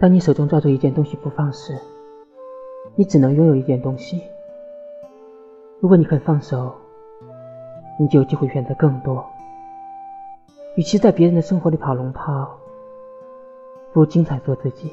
当你手中抓住一件东西不放时，你只能拥有一件东西。如果你肯放手，你就有机会选择更多。与其在别人的生活里跑龙套，不如精彩做自己。